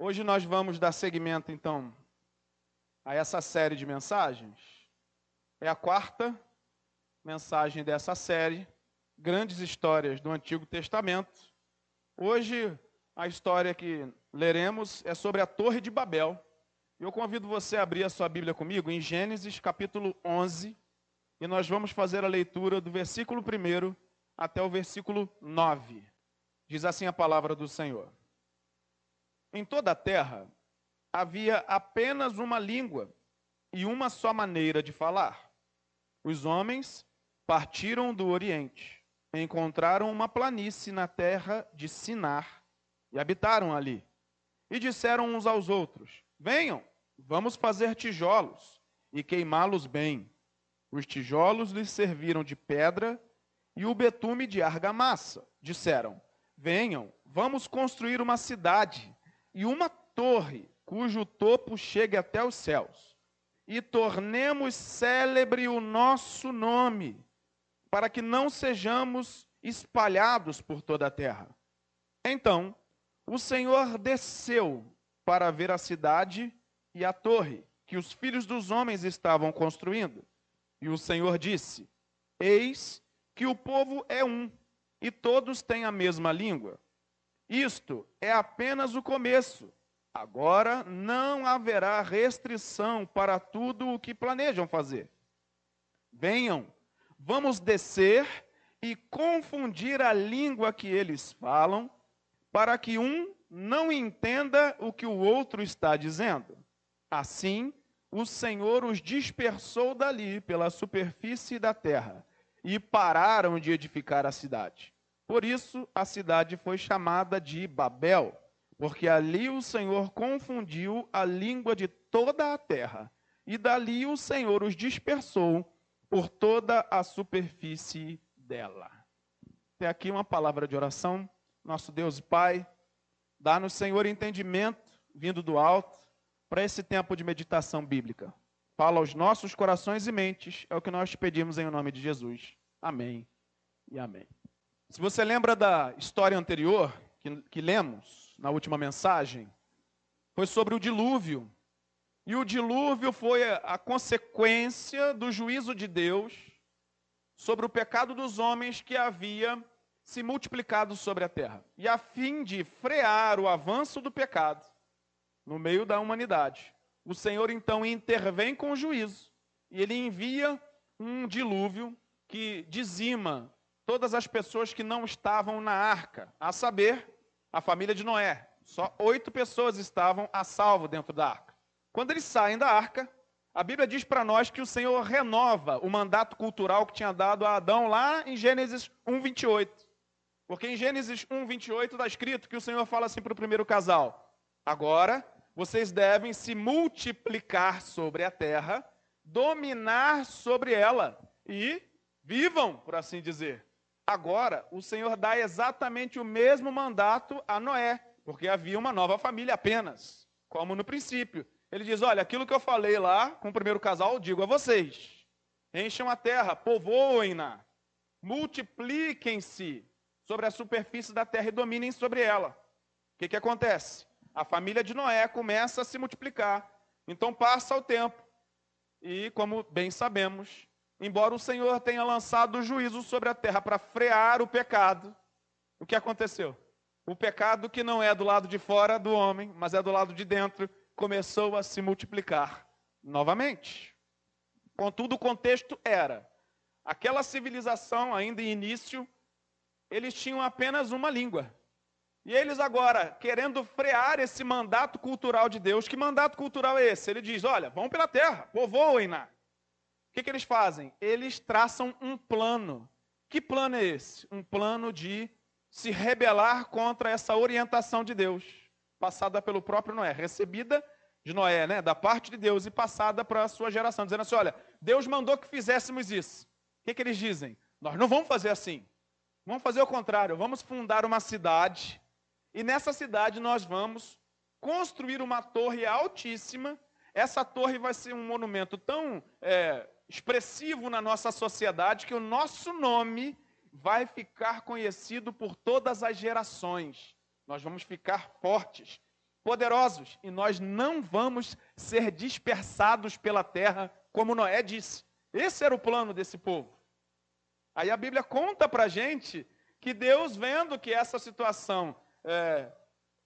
Hoje nós vamos dar seguimento, então, a essa série de mensagens. É a quarta mensagem dessa série, Grandes Histórias do Antigo Testamento. Hoje, a história que leremos é sobre a Torre de Babel. Eu convido você a abrir a sua Bíblia comigo em Gênesis capítulo 11, e nós vamos fazer a leitura do versículo 1 até o versículo 9. Diz assim a palavra do Senhor. Em toda a terra havia apenas uma língua e uma só maneira de falar. Os homens partiram do Oriente, encontraram uma planície na terra de Sinar e habitaram ali. E disseram uns aos outros: Venham, vamos fazer tijolos e queimá-los bem. Os tijolos lhes serviram de pedra e o betume de argamassa. Disseram: Venham, vamos construir uma cidade e uma torre cujo topo chegue até os céus, e tornemos célebre o nosso nome, para que não sejamos espalhados por toda a terra. Então, o Senhor desceu para ver a cidade e a torre que os filhos dos homens estavam construindo. E o Senhor disse: Eis que o povo é um, e todos têm a mesma língua. Isto é apenas o começo. Agora não haverá restrição para tudo o que planejam fazer. Venham, vamos descer e confundir a língua que eles falam, para que um não entenda o que o outro está dizendo. Assim, o Senhor os dispersou dali pela superfície da terra e pararam de edificar a cidade. Por isso a cidade foi chamada de Babel, porque ali o Senhor confundiu a língua de toda a terra, e dali o Senhor os dispersou por toda a superfície dela. Tem aqui uma palavra de oração. Nosso Deus e Pai, dá-nos, Senhor, entendimento vindo do alto para esse tempo de meditação bíblica. Fala aos nossos corações e mentes, é o que nós pedimos em nome de Jesus. Amém e amém. Se você lembra da história anterior que, que lemos na última mensagem, foi sobre o dilúvio. E o dilúvio foi a consequência do juízo de Deus sobre o pecado dos homens que havia se multiplicado sobre a terra. E a fim de frear o avanço do pecado no meio da humanidade, o Senhor então intervém com o juízo e ele envia um dilúvio que dizima todas as pessoas que não estavam na arca, a saber, a família de Noé. Só oito pessoas estavam a salvo dentro da arca. Quando eles saem da arca, a Bíblia diz para nós que o Senhor renova o mandato cultural que tinha dado a Adão lá em Gênesis 1:28. Porque em Gênesis 1:28 está escrito que o Senhor fala assim para o primeiro casal: Agora vocês devem se multiplicar sobre a terra, dominar sobre ela e vivam, por assim dizer. Agora, o Senhor dá exatamente o mesmo mandato a Noé, porque havia uma nova família apenas, como no princípio. Ele diz: Olha, aquilo que eu falei lá com o primeiro casal, digo a vocês: encham a terra, povoem-na, multipliquem-se sobre a superfície da terra e dominem sobre ela. O que, que acontece? A família de Noé começa a se multiplicar. Então passa o tempo. E, como bem sabemos, embora o Senhor tenha lançado o juízo sobre a terra para frear o pecado, o que aconteceu? O pecado que não é do lado de fora do homem, mas é do lado de dentro, começou a se multiplicar novamente. Contudo, o contexto era: aquela civilização, ainda em início, eles tinham apenas uma língua. E eles agora, querendo frear esse mandato cultural de Deus, que mandato cultural é esse? Ele diz: olha, vão pela terra, povoem-na que, que eles fazem? Eles traçam um plano. Que plano é esse? Um plano de se rebelar contra essa orientação de Deus, passada pelo próprio Noé, recebida de Noé, né, da parte de Deus e passada para a sua geração, dizendo assim: olha, Deus mandou que fizéssemos isso. O que, que eles dizem? Nós não vamos fazer assim. Vamos fazer o contrário. Vamos fundar uma cidade e nessa cidade nós vamos construir uma torre altíssima. Essa torre vai ser um monumento tão é, expressivo na nossa sociedade que o nosso nome vai ficar conhecido por todas as gerações. Nós vamos ficar fortes. poderosos, e nós não vamos ser dispersados pela terra, como Noé disse. Esse era o plano desse povo. Aí a Bíblia conta para gente que Deus, vendo que essa situação é,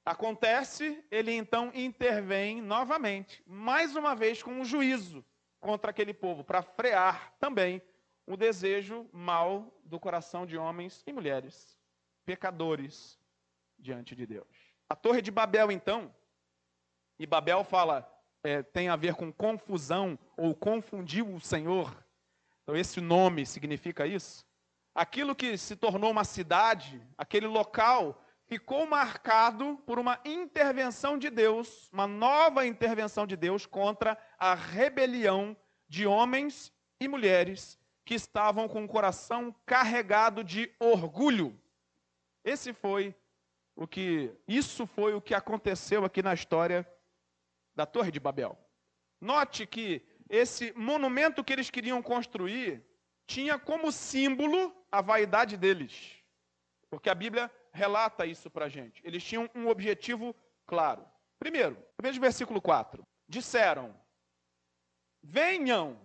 acontece, ele então intervém novamente, mais uma vez com um juízo contra aquele povo, para frear também o desejo mal do coração de homens e mulheres, pecadores diante de Deus. A Torre de Babel, então, e Babel fala, é, tem a ver com confusão ou confundiu o Senhor. Então, esse nome significa isso. Aquilo que se tornou uma cidade, aquele local ficou marcado por uma intervenção de Deus, uma nova intervenção de Deus contra a rebelião de homens e mulheres que estavam com o coração carregado de orgulho. Esse foi o que isso foi o que aconteceu aqui na história da Torre de Babel. Note que esse monumento que eles queriam construir tinha como símbolo a vaidade deles. Porque a Bíblia relata isso para a gente. Eles tinham um objetivo claro. Primeiro, veja o versículo 4. Disseram: Venham,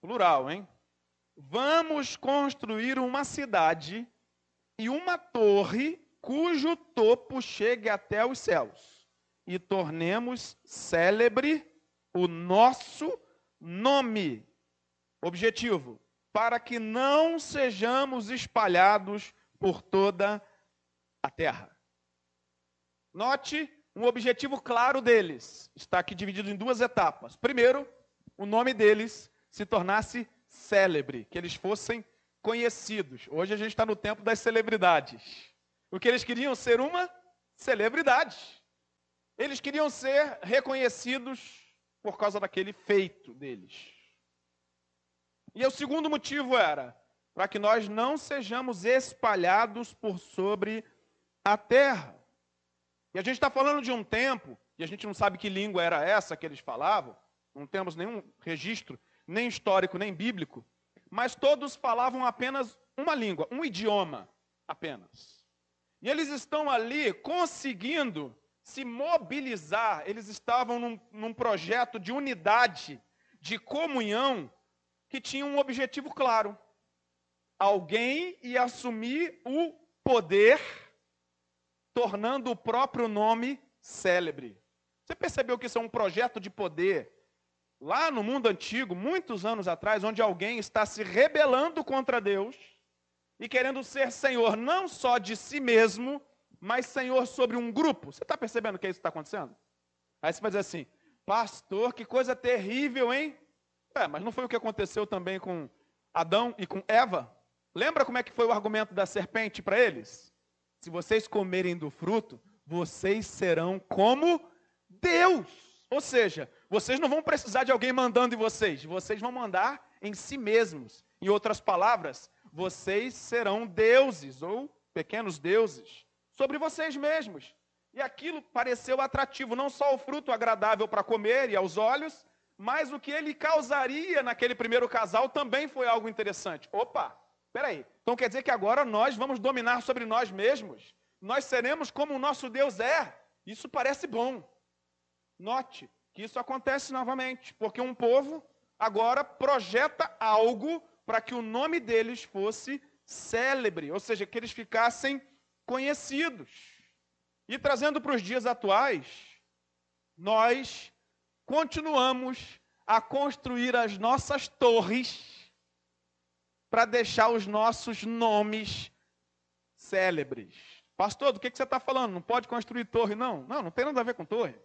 plural, hein? Vamos construir uma cidade e uma torre cujo topo chegue até os céus, e tornemos célebre o nosso nome. Objetivo: para que não sejamos espalhados por toda a a terra. Note um objetivo claro deles. Está aqui dividido em duas etapas. Primeiro, o nome deles se tornasse célebre, que eles fossem conhecidos. Hoje a gente está no tempo das celebridades. O que eles queriam ser uma celebridade. Eles queriam ser reconhecidos por causa daquele feito deles. E o segundo motivo era para que nós não sejamos espalhados por sobre a terra. E a gente está falando de um tempo, e a gente não sabe que língua era essa que eles falavam, não temos nenhum registro, nem histórico, nem bíblico, mas todos falavam apenas uma língua, um idioma apenas. E eles estão ali conseguindo se mobilizar, eles estavam num, num projeto de unidade, de comunhão, que tinha um objetivo claro. Alguém ia assumir o poder tornando o próprio nome célebre. Você percebeu que isso é um projeto de poder lá no mundo antigo, muitos anos atrás, onde alguém está se rebelando contra Deus e querendo ser senhor não só de si mesmo, mas senhor sobre um grupo. Você está percebendo que isso está acontecendo? Aí você vai dizer assim, pastor, que coisa terrível, hein? É, mas não foi o que aconteceu também com Adão e com Eva? Lembra como é que foi o argumento da serpente para eles? Se vocês comerem do fruto, vocês serão como Deus. Ou seja, vocês não vão precisar de alguém mandando em vocês, vocês vão mandar em si mesmos. Em outras palavras, vocês serão deuses ou pequenos deuses sobre vocês mesmos. E aquilo pareceu atrativo, não só o fruto agradável para comer e aos olhos, mas o que ele causaria naquele primeiro casal também foi algo interessante. Opa, Peraí, então quer dizer que agora nós vamos dominar sobre nós mesmos? Nós seremos como o nosso Deus é? Isso parece bom. Note que isso acontece novamente, porque um povo agora projeta algo para que o nome deles fosse célebre, ou seja, que eles ficassem conhecidos. E trazendo para os dias atuais, nós continuamos a construir as nossas torres para deixar os nossos nomes célebres. Pastor, do que, que você está falando? Não pode construir torre, não? Não, não tem nada a ver com torre.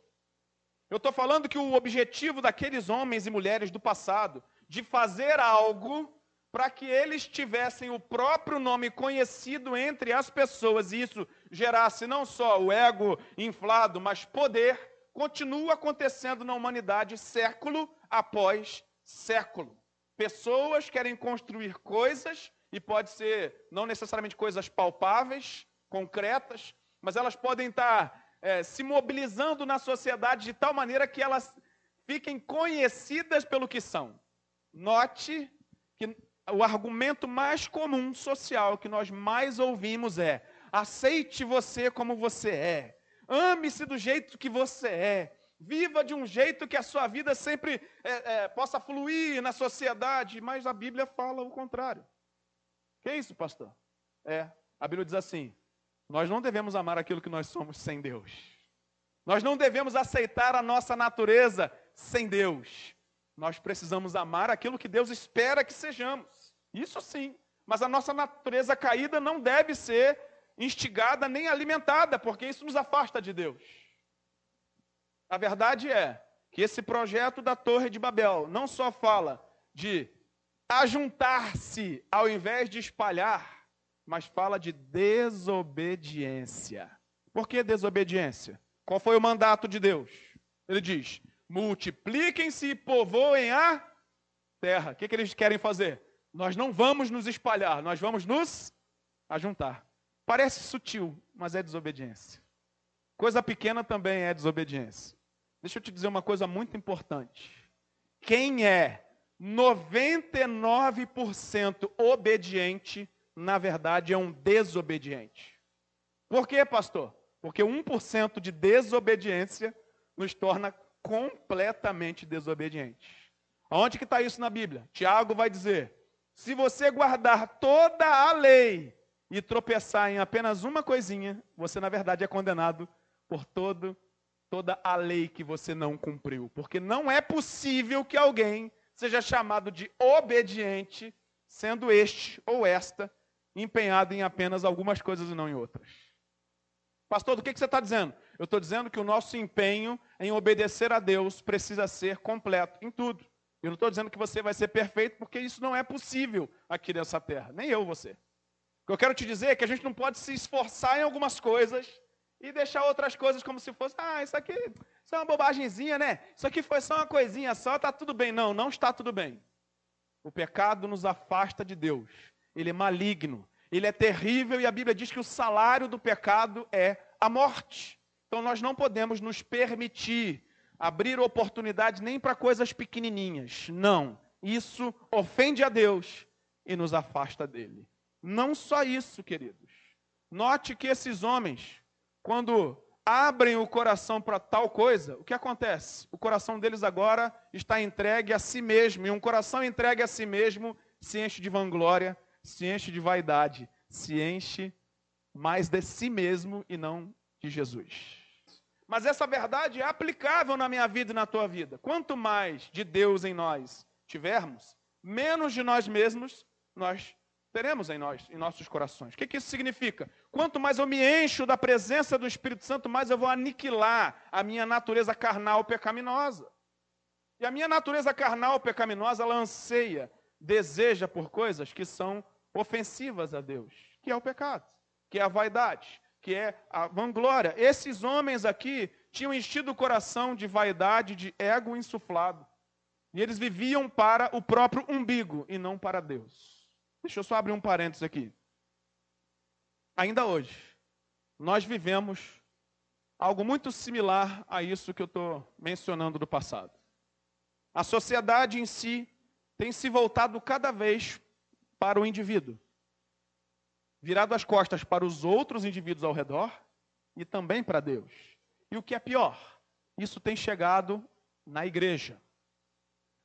Eu estou falando que o objetivo daqueles homens e mulheres do passado, de fazer algo para que eles tivessem o próprio nome conhecido entre as pessoas, e isso gerasse não só o ego inflado, mas poder, continua acontecendo na humanidade século após século. Pessoas querem construir coisas, e pode ser não necessariamente coisas palpáveis, concretas, mas elas podem estar é, se mobilizando na sociedade de tal maneira que elas fiquem conhecidas pelo que são. Note que o argumento mais comum social que nós mais ouvimos é: aceite você como você é. Ame-se do jeito que você é. Viva de um jeito que a sua vida sempre é, é, possa fluir na sociedade. Mas a Bíblia fala o contrário. Que é isso, pastor? É, a Bíblia diz assim: nós não devemos amar aquilo que nós somos sem Deus. Nós não devemos aceitar a nossa natureza sem Deus. Nós precisamos amar aquilo que Deus espera que sejamos. Isso sim. Mas a nossa natureza caída não deve ser instigada nem alimentada, porque isso nos afasta de Deus. A verdade é que esse projeto da Torre de Babel não só fala de ajuntar-se ao invés de espalhar, mas fala de desobediência. Por que desobediência? Qual foi o mandato de Deus? Ele diz: multipliquem-se e povoem a terra. O que, que eles querem fazer? Nós não vamos nos espalhar, nós vamos nos ajuntar. Parece sutil, mas é desobediência. Coisa pequena também é desobediência. Deixa eu te dizer uma coisa muito importante. Quem é 99% obediente, na verdade, é um desobediente. Por quê, pastor? Porque 1% de desobediência nos torna completamente desobedientes. Onde que está isso na Bíblia? Tiago vai dizer: se você guardar toda a lei e tropeçar em apenas uma coisinha, você na verdade é condenado por todo, toda a lei que você não cumpriu. Porque não é possível que alguém seja chamado de obediente, sendo este ou esta empenhado em apenas algumas coisas e não em outras. Pastor, do que, você está dizendo? Eu estou dizendo que o nosso empenho em obedecer a Deus precisa ser completo em tudo. Eu não estou dizendo que você vai ser perfeito, porque isso não é possível aqui nessa terra, nem eu você. O que eu quero te dizer é que a gente não pode se esforçar em algumas coisas e deixar outras coisas como se fosse, ah, isso aqui isso é uma bobagemzinha, né? Isso aqui foi só uma coisinha só, está tudo bem. Não, não está tudo bem. O pecado nos afasta de Deus. Ele é maligno. Ele é terrível e a Bíblia diz que o salário do pecado é a morte. Então nós não podemos nos permitir abrir oportunidade nem para coisas pequenininhas. Não. Isso ofende a Deus e nos afasta dele. Não só isso, queridos. Note que esses homens, quando abrem o coração para tal coisa, o que acontece? O coração deles agora está entregue a si mesmo, e um coração entregue a si mesmo se enche de vanglória se enche de vaidade, se enche mais de si mesmo e não de Jesus. Mas essa verdade é aplicável na minha vida e na tua vida. Quanto mais de Deus em nós tivermos, menos de nós mesmos nós teremos em nós, em nossos corações. O que, que isso significa? Quanto mais eu me encho da presença do Espírito Santo, mais eu vou aniquilar a minha natureza carnal pecaminosa. E a minha natureza carnal pecaminosa, ela anseia deseja por coisas que são ofensivas a Deus, que é o pecado, que é a vaidade, que é a vanglória. Esses homens aqui tinham enchido o coração de vaidade, de ego insuflado. E eles viviam para o próprio umbigo e não para Deus. Deixa eu só abrir um parênteses aqui. Ainda hoje, nós vivemos algo muito similar a isso que eu estou mencionando do passado. A sociedade em si tem se voltado cada vez para o indivíduo, virado as costas para os outros indivíduos ao redor e também para Deus. E o que é pior, isso tem chegado na igreja.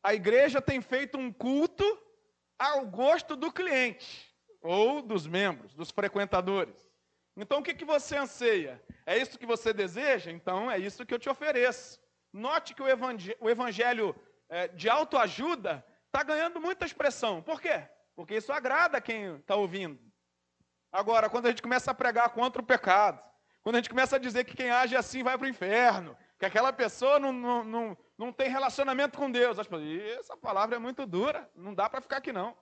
A igreja tem feito um culto ao gosto do cliente ou dos membros, dos frequentadores. Então o que, que você anseia? É isso que você deseja? Então é isso que eu te ofereço. Note que o evangelho é, de autoajuda está ganhando muita expressão. Por quê? Porque isso agrada quem está ouvindo. Agora, quando a gente começa a pregar contra o pecado, quando a gente começa a dizer que quem age assim vai para o inferno, que aquela pessoa não, não, não, não tem relacionamento com Deus, as pessoas, essa palavra é muito dura, não dá para ficar aqui não.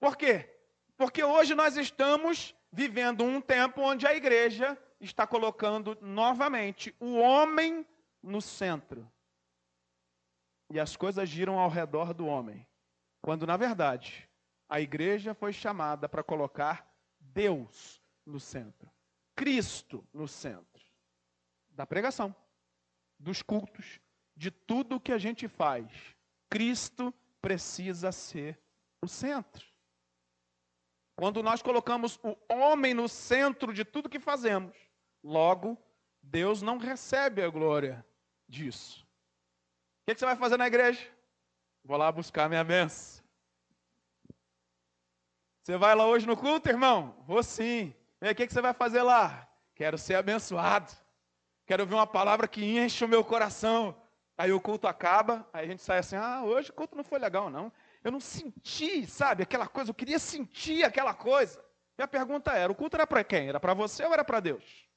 Por quê? Porque hoje nós estamos vivendo um tempo onde a igreja está colocando novamente o homem no centro e as coisas giram ao redor do homem. Quando, na verdade, a igreja foi chamada para colocar Deus no centro, Cristo no centro da pregação, dos cultos, de tudo que a gente faz. Cristo precisa ser o centro. Quando nós colocamos o homem no centro de tudo que fazemos, logo Deus não recebe a glória disso. O que, você vai fazer na igreja? Vou lá buscar minha benção. Você vai lá hoje no culto, irmão? Vou sim. E aí, o que você vai fazer lá? Quero ser abençoado. Quero ouvir uma palavra que enche o meu coração. Aí o culto acaba, aí a gente sai assim: ah, hoje o culto não foi legal, não. Eu não senti, sabe, aquela coisa, eu queria sentir aquela coisa. E a pergunta era: o culto era para quem? Era para você ou era para Deus?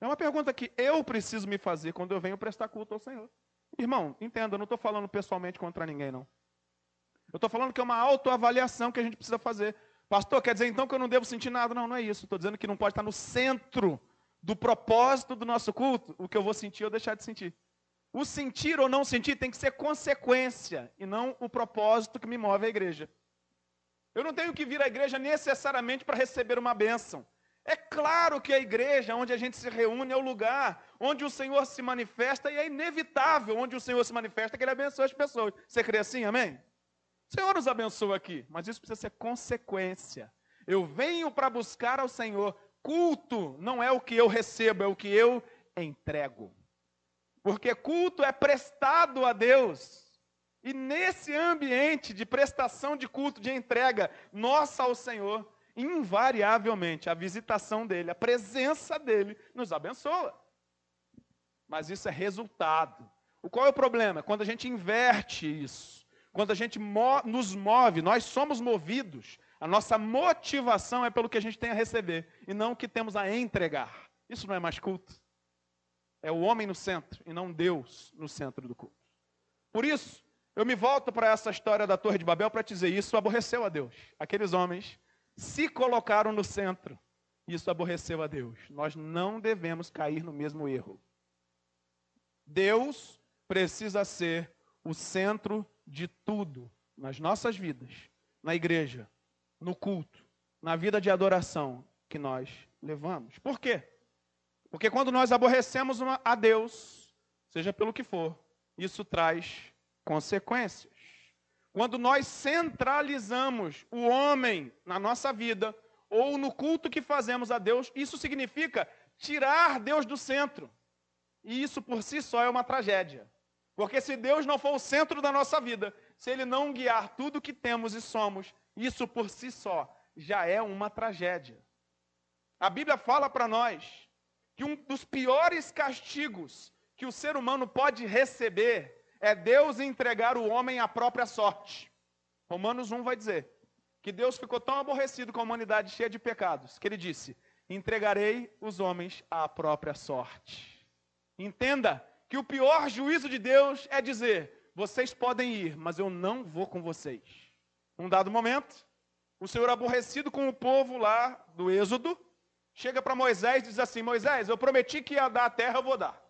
É uma pergunta que eu preciso me fazer quando eu venho prestar culto ao Senhor. Irmão, entenda, eu não estou falando pessoalmente contra ninguém, não. Eu estou falando que é uma autoavaliação que a gente precisa fazer. Pastor, quer dizer então que eu não devo sentir nada? Não, não é isso. Estou dizendo que não pode estar no centro do propósito do nosso culto o que eu vou sentir ou deixar de sentir. O sentir ou não sentir tem que ser consequência e não o propósito que me move a igreja. Eu não tenho que vir à igreja necessariamente para receber uma bênção. É claro que a igreja, onde a gente se reúne, é o lugar onde o Senhor se manifesta e é inevitável onde o Senhor se manifesta que Ele abençoa as pessoas. Você crê assim? Amém? O Senhor nos abençoa aqui, mas isso precisa ser consequência. Eu venho para buscar ao Senhor. Culto não é o que eu recebo, é o que eu entrego. Porque culto é prestado a Deus. E nesse ambiente de prestação de culto, de entrega nossa ao Senhor, invariavelmente a visitação dele, a presença dele nos abençoa. Mas isso é resultado. O qual é o problema? Quando a gente inverte isso, quando a gente mo nos move, nós somos movidos, a nossa motivação é pelo que a gente tem a receber e não o que temos a entregar. Isso não é mais culto. É o homem no centro e não Deus no centro do culto. Por isso, eu me volto para essa história da Torre de Babel para dizer: isso aborreceu a Deus. Aqueles homens se colocaram no centro. Isso aborreceu a Deus. Nós não devemos cair no mesmo erro. Deus precisa ser o centro de tudo nas nossas vidas, na igreja, no culto, na vida de adoração que nós levamos. Por quê? Porque quando nós aborrecemos a Deus, seja pelo que for, isso traz consequências. Quando nós centralizamos o homem na nossa vida, ou no culto que fazemos a Deus, isso significa tirar Deus do centro. E isso por si só é uma tragédia. Porque se Deus não for o centro da nossa vida, se Ele não guiar tudo que temos e somos, isso por si só já é uma tragédia. A Bíblia fala para nós que um dos piores castigos que o ser humano pode receber é Deus entregar o homem à própria sorte. Romanos 1 vai dizer que Deus ficou tão aborrecido com a humanidade cheia de pecados que ele disse: entregarei os homens à própria sorte. Entenda que o pior juízo de Deus é dizer: vocês podem ir, mas eu não vou com vocês. Num dado momento, o Senhor aborrecido com o povo lá do Êxodo, chega para Moisés e diz assim: Moisés, eu prometi que ia dar a terra, eu vou dar.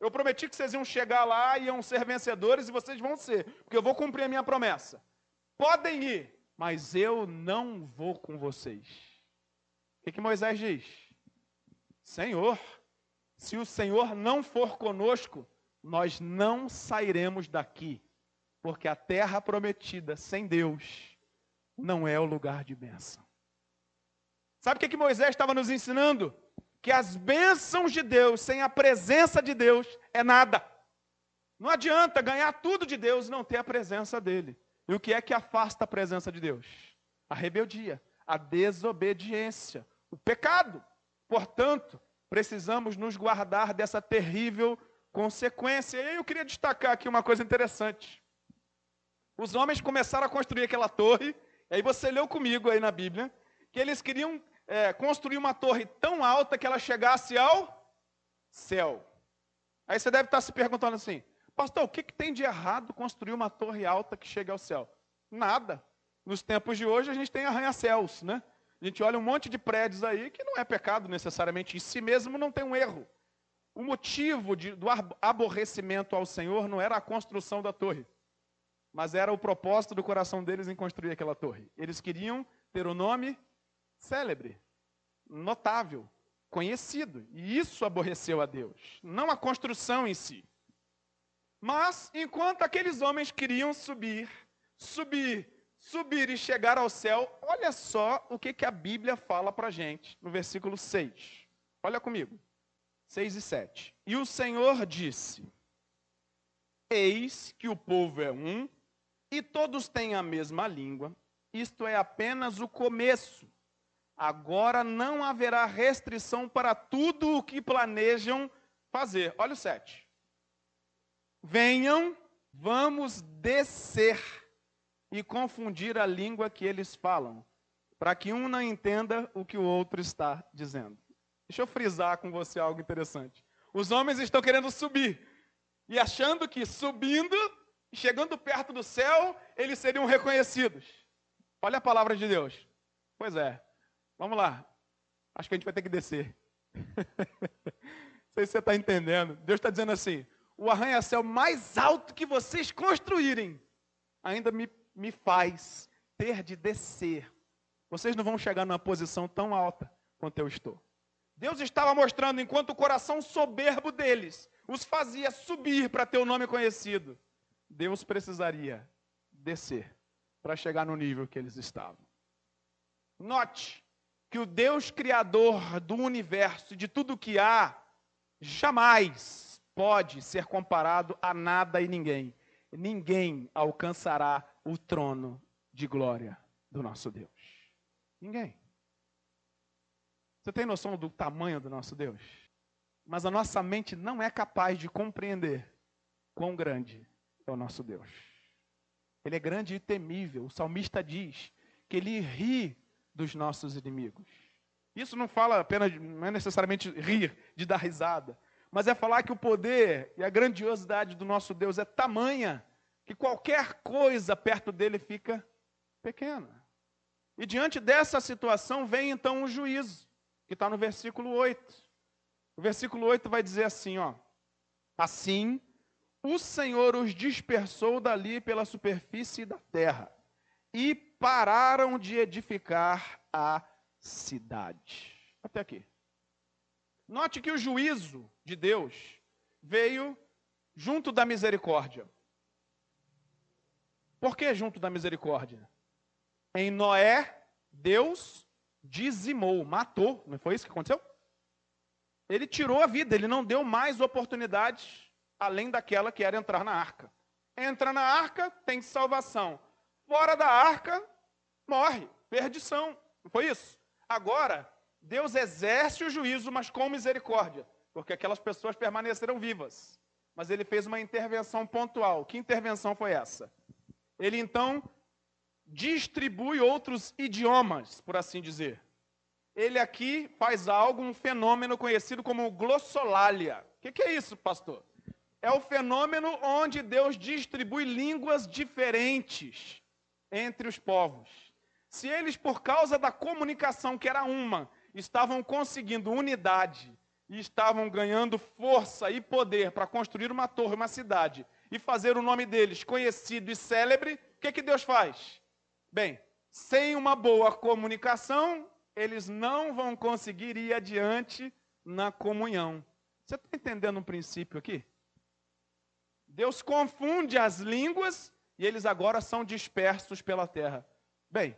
Eu prometi que vocês iam chegar lá iam ser vencedores e vocês vão ser, porque eu vou cumprir a minha promessa. Podem ir, mas eu não vou com vocês. O que, que Moisés diz? Senhor, se o Senhor não for conosco, nós não sairemos daqui, porque a terra prometida sem Deus não é o lugar de bênção. Sabe o que, que Moisés estava nos ensinando? Que as bênçãos de Deus sem a presença de Deus é nada. Não adianta ganhar tudo de Deus e não ter a presença dele. E o que é que afasta a presença de Deus? A rebeldia, a desobediência, o pecado. Portanto, precisamos nos guardar dessa terrível consequência. E aí eu queria destacar aqui uma coisa interessante. Os homens começaram a construir aquela torre, e aí você leu comigo aí na Bíblia, que eles queriam é, construir uma torre tão alta que ela chegasse ao céu. Aí você deve estar se perguntando assim, pastor, o que, que tem de errado construir uma torre alta que chegue ao céu? Nada. Nos tempos de hoje a gente tem arranha-céus, né? A gente olha um monte de prédios aí que não é pecado necessariamente, em si mesmo não tem um erro. O motivo de, do aborrecimento ao Senhor não era a construção da torre, mas era o propósito do coração deles em construir aquela torre. Eles queriam ter o nome célebre, notável, conhecido. E isso aborreceu a Deus, não a construção em si. Mas, enquanto aqueles homens queriam subir, subir, subir e chegar ao céu, olha só o que, que a Bíblia fala para a gente no versículo 6. Olha comigo. 6 e 7. E o Senhor disse: Eis que o povo é um, e todos têm a mesma língua, isto é apenas o começo. Agora não haverá restrição para tudo o que planejam fazer. Olha o 7. Venham, vamos descer e confundir a língua que eles falam, para que um não entenda o que o outro está dizendo. Deixa eu frisar com você algo interessante. Os homens estão querendo subir e achando que subindo, chegando perto do céu, eles seriam reconhecidos. Olha a palavra de Deus. Pois é. Vamos lá. Acho que a gente vai ter que descer. Não sei se você está entendendo. Deus está dizendo assim: o arranha-céu mais alto que vocês construírem ainda me, me faz ter de descer. Vocês não vão chegar numa posição tão alta quanto eu estou. Deus estava mostrando enquanto o coração soberbo deles os fazia subir para ter o nome conhecido. Deus precisaria descer para chegar no nível que eles estavam. Note que o Deus criador do universo de tudo que há jamais pode ser comparado a nada e ninguém. Ninguém alcançará o trono de glória do nosso Deus. Ninguém. Você tem noção do tamanho do nosso Deus? Mas a nossa mente não é capaz de compreender quão grande é o nosso Deus. Ele é grande e temível. O salmista diz que ele ri dos nossos inimigos. Isso não fala apenas, não é necessariamente rir, de dar risada, mas é falar que o poder e a grandiosidade do nosso Deus é tamanha que qualquer coisa perto dele fica pequena. E diante dessa situação vem então o juízo, que está no versículo 8. O versículo 8 vai dizer assim, ó: Assim o Senhor os dispersou dali pela superfície da terra e pararam de edificar a cidade. Até aqui. Note que o juízo de Deus veio junto da misericórdia. Por que junto da misericórdia? Em Noé, Deus dizimou, matou. Não foi isso que aconteceu? Ele tirou a vida, ele não deu mais oportunidades além daquela que era entrar na arca. Entra na arca, tem salvação. Fora da arca, morre, perdição. Não foi isso? Agora, Deus exerce o juízo, mas com misericórdia, porque aquelas pessoas permaneceram vivas. Mas ele fez uma intervenção pontual. Que intervenção foi essa? Ele então distribui outros idiomas, por assim dizer. Ele aqui faz algo, um fenômeno conhecido como glossolalia. O que, que é isso, pastor? É o fenômeno onde Deus distribui línguas diferentes entre os povos. Se eles, por causa da comunicação, que era uma, estavam conseguindo unidade e estavam ganhando força e poder para construir uma torre, uma cidade e fazer o nome deles conhecido e célebre, o que, que Deus faz? Bem, sem uma boa comunicação, eles não vão conseguir ir adiante na comunhão. Você está entendendo um princípio aqui? Deus confunde as línguas e eles agora são dispersos pela terra. Bem,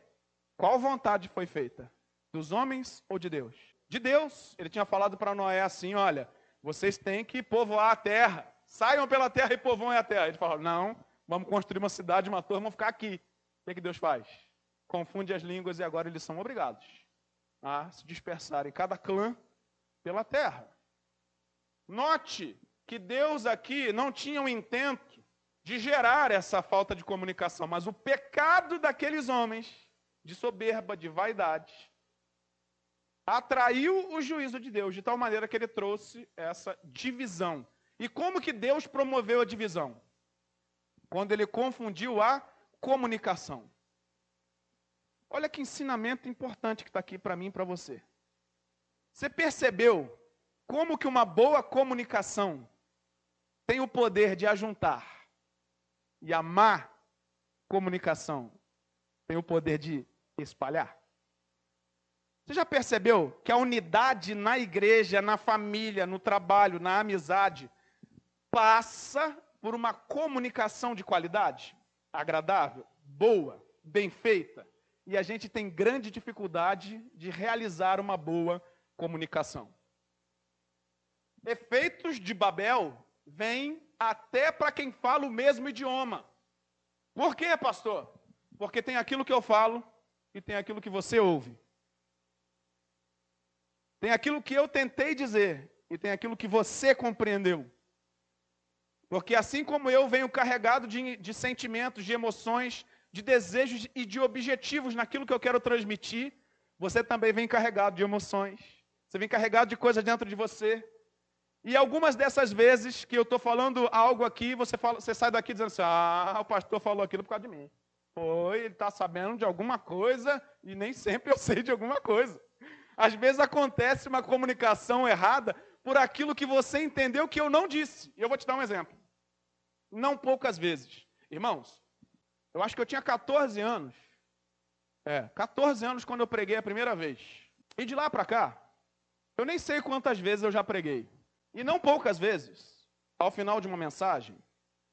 qual vontade foi feita? Dos homens ou de Deus? De Deus. Ele tinha falado para Noé assim: olha, vocês têm que povoar a terra. Saiam pela terra e povoem a terra. Ele falou: não, vamos construir uma cidade, uma torre, vamos ficar aqui. O que, é que Deus faz? Confunde as línguas e agora eles são obrigados a se dispersarem, cada clã pela terra. Note que Deus aqui não tinha o intento de gerar essa falta de comunicação, mas o pecado daqueles homens, de soberba, de vaidade, atraiu o juízo de Deus, de tal maneira que ele trouxe essa divisão. E como que Deus promoveu a divisão? Quando ele confundiu a comunicação. Olha que ensinamento importante que está aqui para mim e para você. Você percebeu como que uma boa comunicação tem o poder de ajuntar e a má comunicação tem o poder de espalhar. Você já percebeu que a unidade na igreja, na família, no trabalho, na amizade, passa por uma comunicação de qualidade, agradável, boa, bem feita, e a gente tem grande dificuldade de realizar uma boa comunicação. Efeitos de Babel vêm até para quem fala o mesmo idioma. Por quê, pastor? Porque tem aquilo que eu falo e tem aquilo que você ouve. Tem aquilo que eu tentei dizer e tem aquilo que você compreendeu. Porque assim como eu venho carregado de, de sentimentos, de emoções, de desejos e de objetivos naquilo que eu quero transmitir, você também vem carregado de emoções. Você vem carregado de coisas dentro de você. E algumas dessas vezes que eu estou falando algo aqui, você, fala, você sai daqui dizendo assim: ah, o pastor falou aquilo por causa de mim. Foi, ele está sabendo de alguma coisa e nem sempre eu sei de alguma coisa. Às vezes acontece uma comunicação errada por aquilo que você entendeu que eu não disse. E eu vou te dar um exemplo. Não poucas vezes. Irmãos, eu acho que eu tinha 14 anos. É, 14 anos quando eu preguei a primeira vez. E de lá para cá, eu nem sei quantas vezes eu já preguei. E não poucas vezes, ao final de uma mensagem,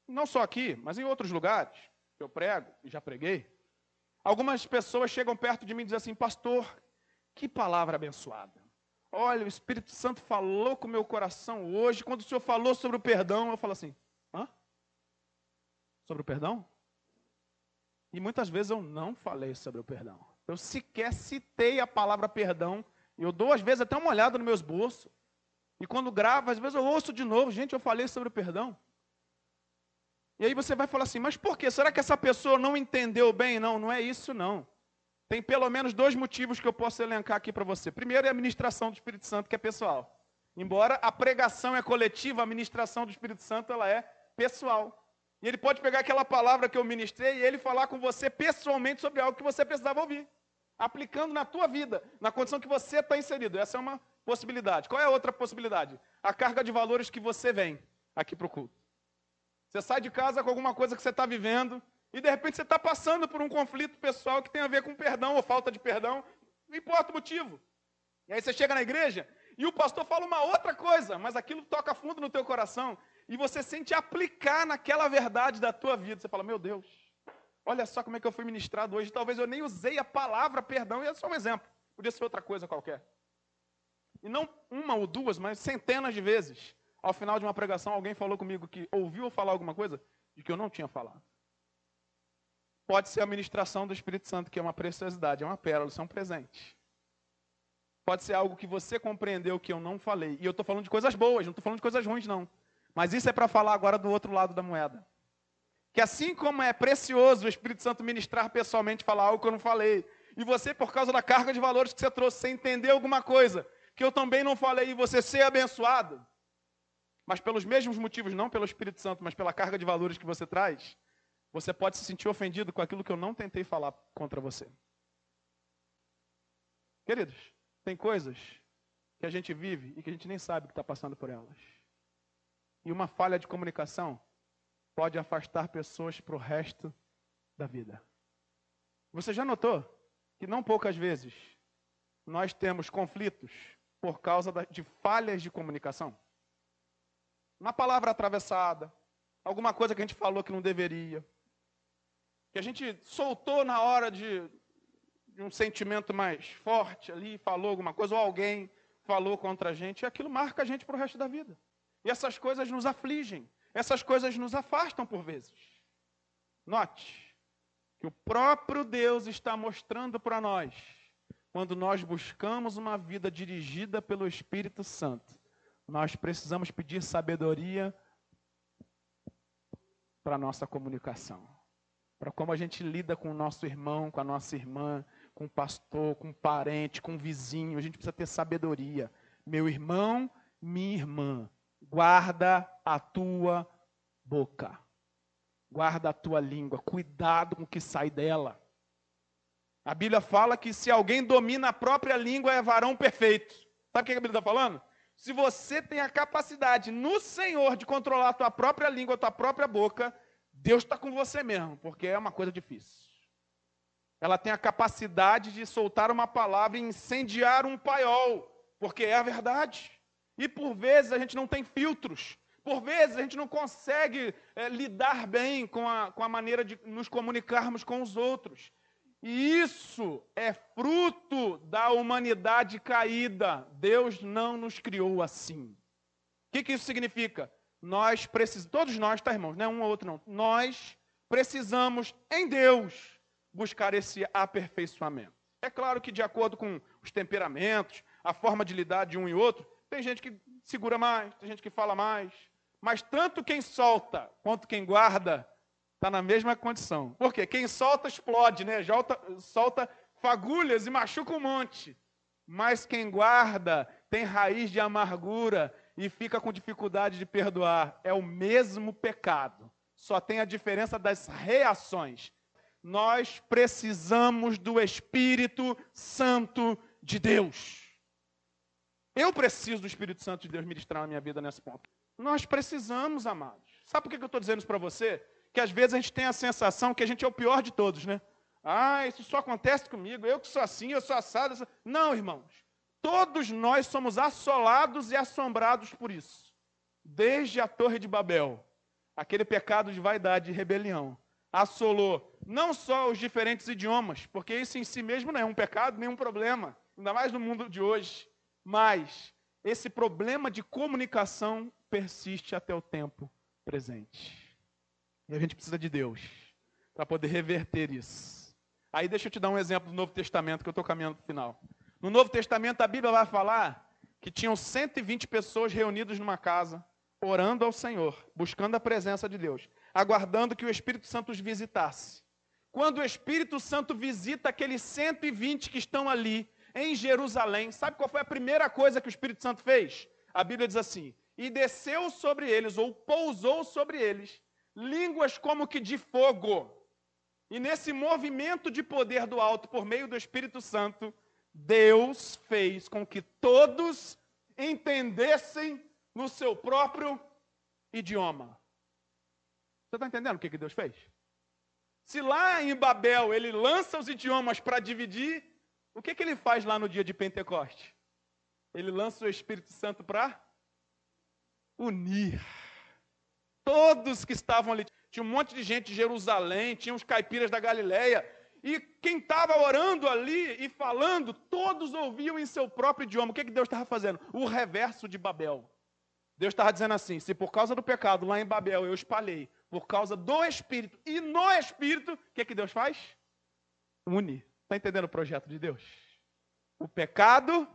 não só aqui, mas em outros lugares, eu prego e já preguei, algumas pessoas chegam perto de mim e dizem assim: Pastor, que palavra abençoada. Olha, o Espírito Santo falou com o meu coração hoje. Quando o Senhor falou sobre o perdão, eu falo assim: hã? Sobre o perdão? E muitas vezes eu não falei sobre o perdão. Eu sequer citei a palavra perdão. Eu dou, às vezes, até uma olhada nos meus bolsos. E quando gravo, às vezes eu ouço de novo, gente, eu falei sobre o perdão. E aí você vai falar assim, mas por quê? Será que essa pessoa não entendeu bem? Não, não é isso não. Tem pelo menos dois motivos que eu posso elencar aqui para você. Primeiro é a ministração do Espírito Santo, que é pessoal. Embora a pregação é coletiva, a ministração do Espírito Santo ela é pessoal. E ele pode pegar aquela palavra que eu ministrei e ele falar com você pessoalmente sobre algo que você precisava ouvir, aplicando na tua vida, na condição que você está inserido. Essa é uma possibilidade. Qual é a outra possibilidade? A carga de valores que você vem aqui para o culto. Você sai de casa com alguma coisa que você está vivendo e de repente você está passando por um conflito pessoal que tem a ver com perdão ou falta de perdão, não importa o motivo. E aí você chega na igreja e o pastor fala uma outra coisa, mas aquilo toca fundo no teu coração e você sente aplicar naquela verdade da tua vida. Você fala, meu Deus, olha só como é que eu fui ministrado hoje. Talvez eu nem usei a palavra perdão, e é só um exemplo. Podia ser outra coisa qualquer. E não uma ou duas, mas centenas de vezes. Ao final de uma pregação, alguém falou comigo que ouviu falar alguma coisa de que eu não tinha falado. Pode ser a ministração do Espírito Santo, que é uma preciosidade, é uma pérola, isso é um presente. Pode ser algo que você compreendeu que eu não falei. E eu estou falando de coisas boas, não estou falando de coisas ruins, não. Mas isso é para falar agora do outro lado da moeda. Que assim como é precioso o Espírito Santo ministrar pessoalmente, falar algo que eu não falei, e você, por causa da carga de valores que você trouxe, você entender alguma coisa, que eu também não falei você ser abençoado, mas pelos mesmos motivos, não pelo Espírito Santo, mas pela carga de valores que você traz, você pode se sentir ofendido com aquilo que eu não tentei falar contra você. Queridos, tem coisas que a gente vive e que a gente nem sabe que está passando por elas. E uma falha de comunicação pode afastar pessoas para o resto da vida. Você já notou que não poucas vezes nós temos conflitos por causa de falhas de comunicação. Uma palavra atravessada, alguma coisa que a gente falou que não deveria, que a gente soltou na hora de, de um sentimento mais forte ali, falou alguma coisa, ou alguém falou contra a gente, e aquilo marca a gente para o resto da vida. E essas coisas nos afligem, essas coisas nos afastam por vezes. Note que o próprio Deus está mostrando para nós quando nós buscamos uma vida dirigida pelo Espírito Santo, nós precisamos pedir sabedoria para a nossa comunicação. Para como a gente lida com o nosso irmão, com a nossa irmã, com o pastor, com o parente, com o vizinho. A gente precisa ter sabedoria. Meu irmão, minha irmã, guarda a tua boca. Guarda a tua língua. Cuidado com o que sai dela. A Bíblia fala que se alguém domina a própria língua é varão perfeito. Sabe o que a Bíblia está falando? Se você tem a capacidade no Senhor de controlar a tua própria língua, a tua própria boca, Deus está com você mesmo, porque é uma coisa difícil. Ela tem a capacidade de soltar uma palavra e incendiar um paiol, porque é a verdade. E por vezes a gente não tem filtros. Por vezes a gente não consegue é, lidar bem com a, com a maneira de nos comunicarmos com os outros. E isso é fruto da humanidade caída. Deus não nos criou assim. que, que isso significa? Nós precisamos, todos nós, tá, irmãos? Não é um ou outro, não. Nós precisamos, em Deus, buscar esse aperfeiçoamento. É claro que, de acordo com os temperamentos, a forma de lidar de um e outro, tem gente que segura mais, tem gente que fala mais. Mas tanto quem solta quanto quem guarda está na mesma condição. Por quê? Quem solta explode, né? Solta, solta fagulhas e machuca um monte. Mas quem guarda tem raiz de amargura e fica com dificuldade de perdoar. É o mesmo pecado. Só tem a diferença das reações. Nós precisamos do Espírito Santo de Deus. Eu preciso do Espírito Santo de Deus ministrar na minha vida nesse ponto. Nós precisamos, amados. Sabe por que eu estou dizendo isso para você? Que às vezes a gente tem a sensação que a gente é o pior de todos, né? Ah, isso só acontece comigo, eu que sou assim, eu sou assado. Eu sou... Não, irmãos. Todos nós somos assolados e assombrados por isso. Desde a Torre de Babel, aquele pecado de vaidade e rebelião assolou não só os diferentes idiomas, porque isso em si mesmo não é um pecado, nem um problema, ainda mais no mundo de hoje, mas esse problema de comunicação persiste até o tempo presente. E a gente precisa de Deus para poder reverter isso. Aí deixa eu te dar um exemplo do Novo Testamento, que eu estou caminhando para o final. No Novo Testamento, a Bíblia vai falar que tinham 120 pessoas reunidas numa casa, orando ao Senhor, buscando a presença de Deus, aguardando que o Espírito Santo os visitasse. Quando o Espírito Santo visita aqueles 120 que estão ali em Jerusalém, sabe qual foi a primeira coisa que o Espírito Santo fez? A Bíblia diz assim: e desceu sobre eles, ou pousou sobre eles, línguas como que de fogo. E nesse movimento de poder do alto por meio do Espírito Santo, Deus fez com que todos entendessem no seu próprio idioma. Você está entendendo o que, que Deus fez? Se lá em Babel ele lança os idiomas para dividir, o que, que ele faz lá no dia de Pentecoste? Ele lança o Espírito Santo para unir. Todos que estavam ali, tinha um monte de gente de Jerusalém, tinha os caipiras da Galileia, e quem estava orando ali e falando, todos ouviam em seu próprio idioma. O que, que Deus estava fazendo? O reverso de Babel. Deus estava dizendo assim: se por causa do pecado lá em Babel eu espalhei, por causa do Espírito e no Espírito, o que, que Deus faz? Une. Está entendendo o projeto de Deus? O pecado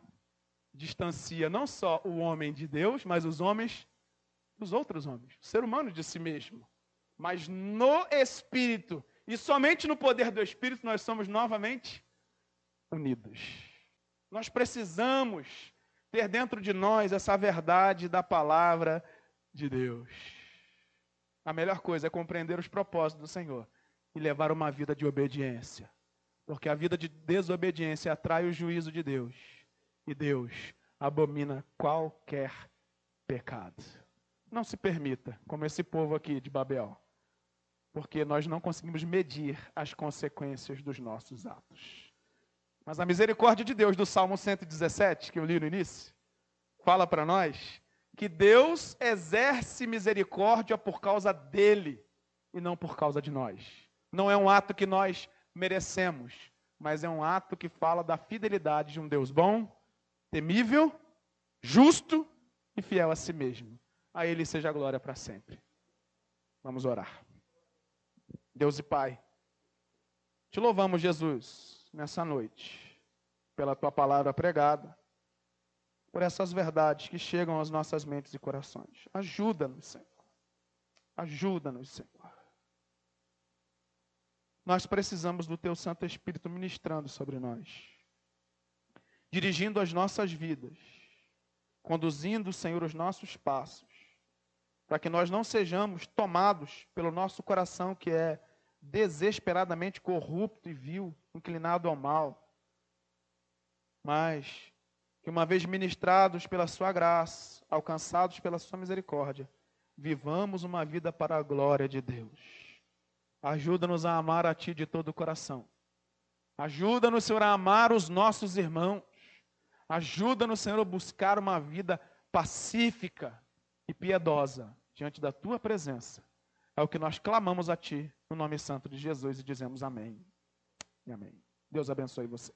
distancia não só o homem de Deus, mas os homens dos outros homens, o ser humano de si mesmo. Mas no Espírito e somente no poder do Espírito nós somos novamente unidos. Nós precisamos ter dentro de nós essa verdade da palavra de Deus. A melhor coisa é compreender os propósitos do Senhor e levar uma vida de obediência. Porque a vida de desobediência atrai o juízo de Deus. E Deus abomina qualquer pecado. Não se permita, como esse povo aqui de Babel, porque nós não conseguimos medir as consequências dos nossos atos. Mas a misericórdia de Deus do Salmo 117, que eu li no início, fala para nós que Deus exerce misericórdia por causa dele e não por causa de nós. Não é um ato que nós merecemos, mas é um ato que fala da fidelidade de um Deus bom, temível, justo e fiel a si mesmo. A ele seja a glória para sempre. Vamos orar. Deus e Pai, te louvamos, Jesus, nessa noite, pela tua palavra pregada, por essas verdades que chegam às nossas mentes e corações. Ajuda-nos, Senhor. Ajuda-nos, Senhor. Nós precisamos do teu Santo Espírito ministrando sobre nós, dirigindo as nossas vidas, conduzindo, Senhor, os nossos passos para que nós não sejamos tomados pelo nosso coração que é desesperadamente corrupto e vil, inclinado ao mal, mas que uma vez ministrados pela sua graça, alcançados pela sua misericórdia, vivamos uma vida para a glória de Deus. Ajuda-nos a amar a Ti de todo o coração. Ajuda-nos, Senhor, a amar os nossos irmãos. Ajuda-nos, Senhor, a buscar uma vida pacífica, e piedosa diante da tua presença. É o que nós clamamos a ti, no nome santo de Jesus, e dizemos amém. E amém. Deus abençoe você.